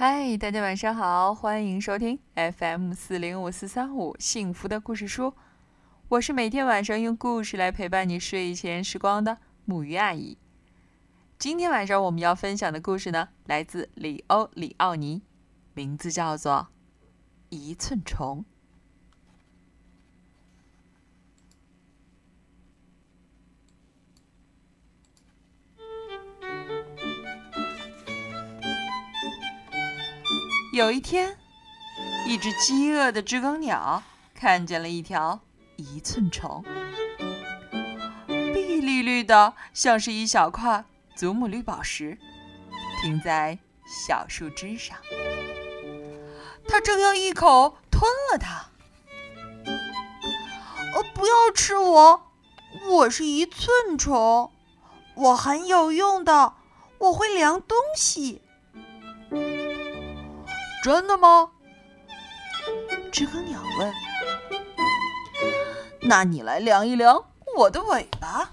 嗨，大家晚上好，欢迎收听 FM 四零五四三五幸福的故事书。我是每天晚上用故事来陪伴你睡前时光的木鱼阿姨。今天晚上我们要分享的故事呢，来自里欧·里奥尼，名字叫做《一寸虫》。有一天，一只饥饿的知更鸟看见了一条一寸虫，碧绿绿的，像是一小块祖母绿宝石，停在小树枝上。它正要一口吞了它。哦，不要吃我！我是一寸虫，我很有用的，我会量东西。真的吗？知更鸟问。那你来量一量我的尾巴。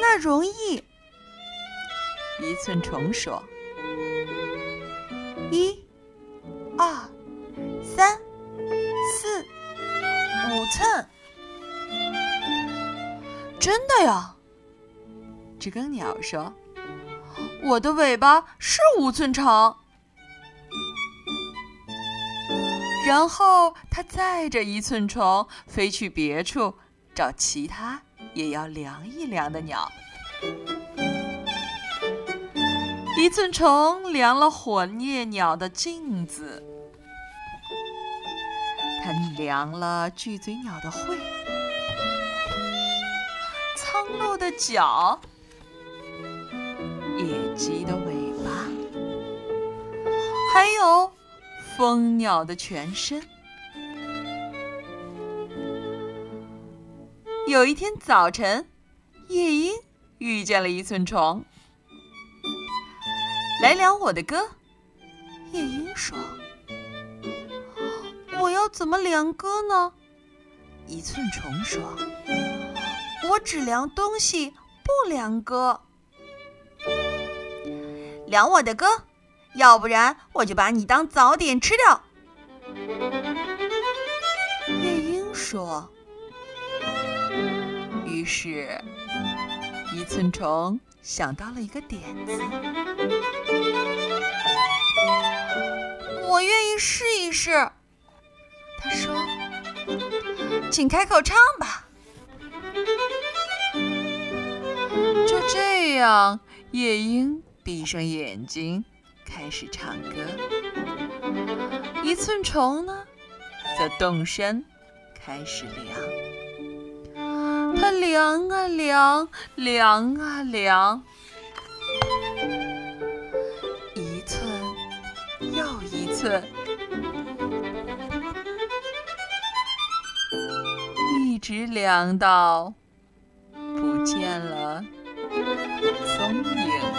那容易。一寸虫说：“一、二、三、四、五寸。”真的呀？知更鸟说。我的尾巴是五寸长，然后它载着一寸虫飞去别处找其他也要量一量的鸟。一寸虫量了火烈鸟的镜子，它量了巨嘴鸟的喙，苍鹭的脚。鸡的尾巴，还有蜂鸟的全身。有一天早晨，夜莺遇见了一寸虫，来量我的歌。夜莺说：“我要怎么量歌呢？”一寸虫说：“我只量东西，不量歌。”量我的歌，要不然我就把你当早点吃掉。夜莺说。于是，一寸虫想到了一个点子。我愿意试一试。他说：“请开口唱吧。”就这样，夜莺。闭上眼睛，开始唱歌。一寸虫呢，则动身，开始量。它量啊量，量啊量，一寸又一寸，一直量到不见了踪影。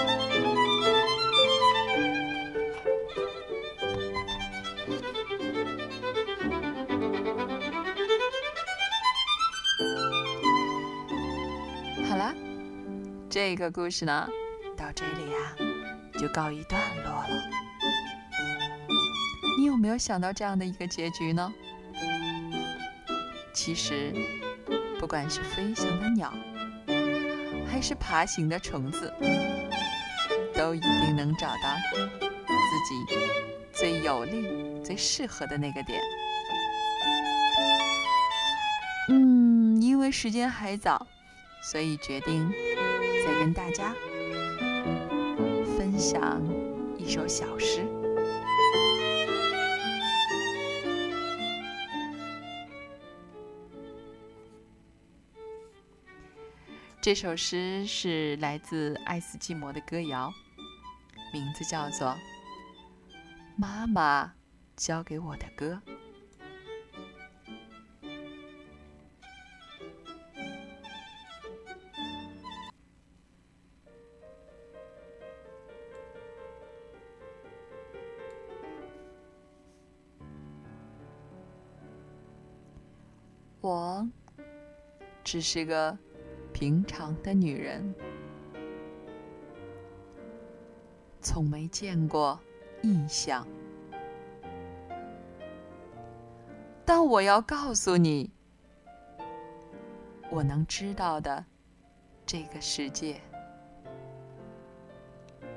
这个故事呢，到这里呀就告一段落了。你有没有想到这样的一个结局呢？其实，不管是飞翔的鸟，还是爬行的虫子，都一定能找到自己最有利、最适合的那个点。嗯，因为时间还早。所以决定跟大家分享一首小诗。这首诗是来自爱斯基摩的歌谣，名字叫做《妈妈教给我的歌》。我只是个平常的女人，从没见过异象。但我要告诉你，我能知道的这个世界，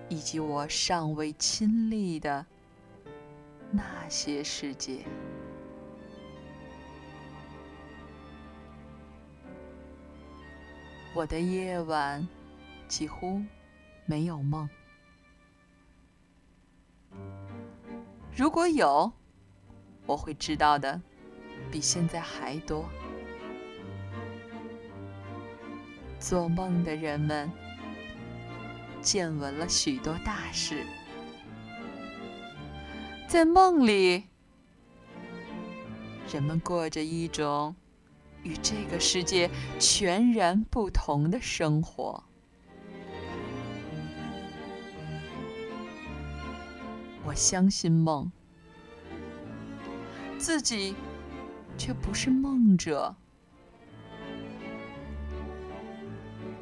以及我尚未亲历的那些世界。我的夜晚几乎没有梦。如果有，我会知道的。比现在还多。做梦的人们见闻了许多大事，在梦里，人们过着一种与这个世界全然不同的生活。我相信梦，自己。却不是梦者。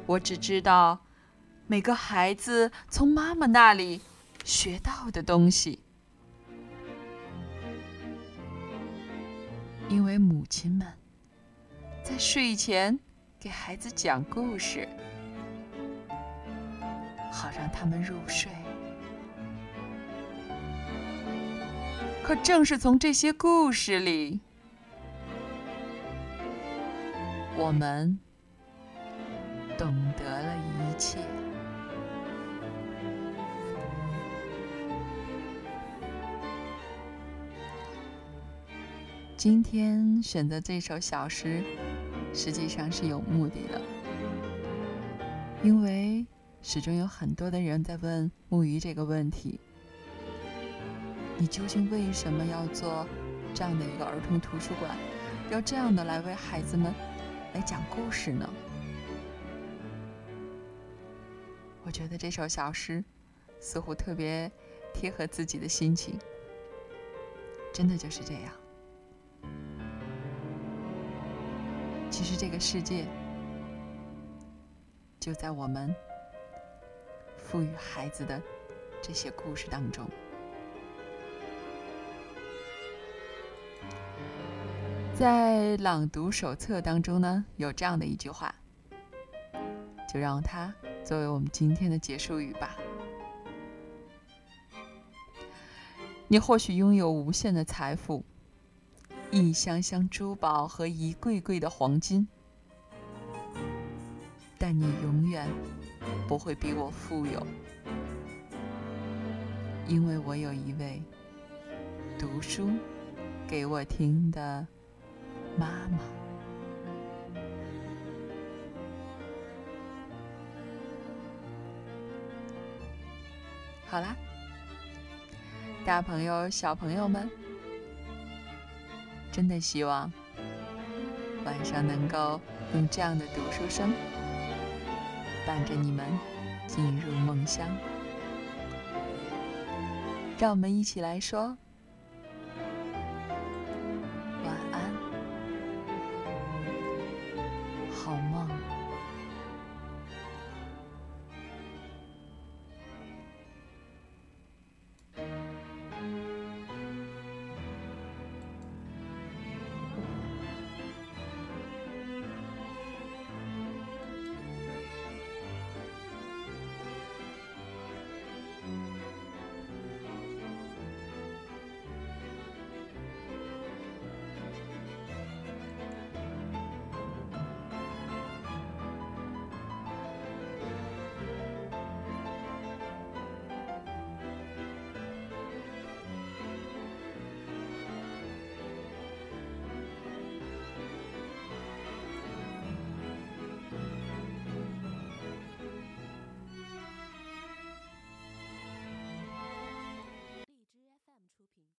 我只知道，每个孩子从妈妈那里学到的东西，因为母亲们在睡前给孩子讲故事，好让他们入睡。可正是从这些故事里。我们懂得了一切。今天选择这首小诗，实际上是有目的的，因为始终有很多的人在问木鱼这个问题：你究竟为什么要做这样的一个儿童图书馆？要这样的来为孩子们？来讲故事呢？我觉得这首小诗似乎特别贴合自己的心情，真的就是这样。其实这个世界就在我们赋予孩子的这些故事当中。在朗读手册当中呢，有这样的一句话，就让它作为我们今天的结束语吧。你或许拥有无限的财富，一箱箱珠宝和一柜柜的黄金，但你永远不会比我富有，因为我有一位读书给我听的。妈妈，好啦，大朋友、小朋友们，真的希望晚上能够用这样的读书声伴着你们进入梦乡。让我们一起来说。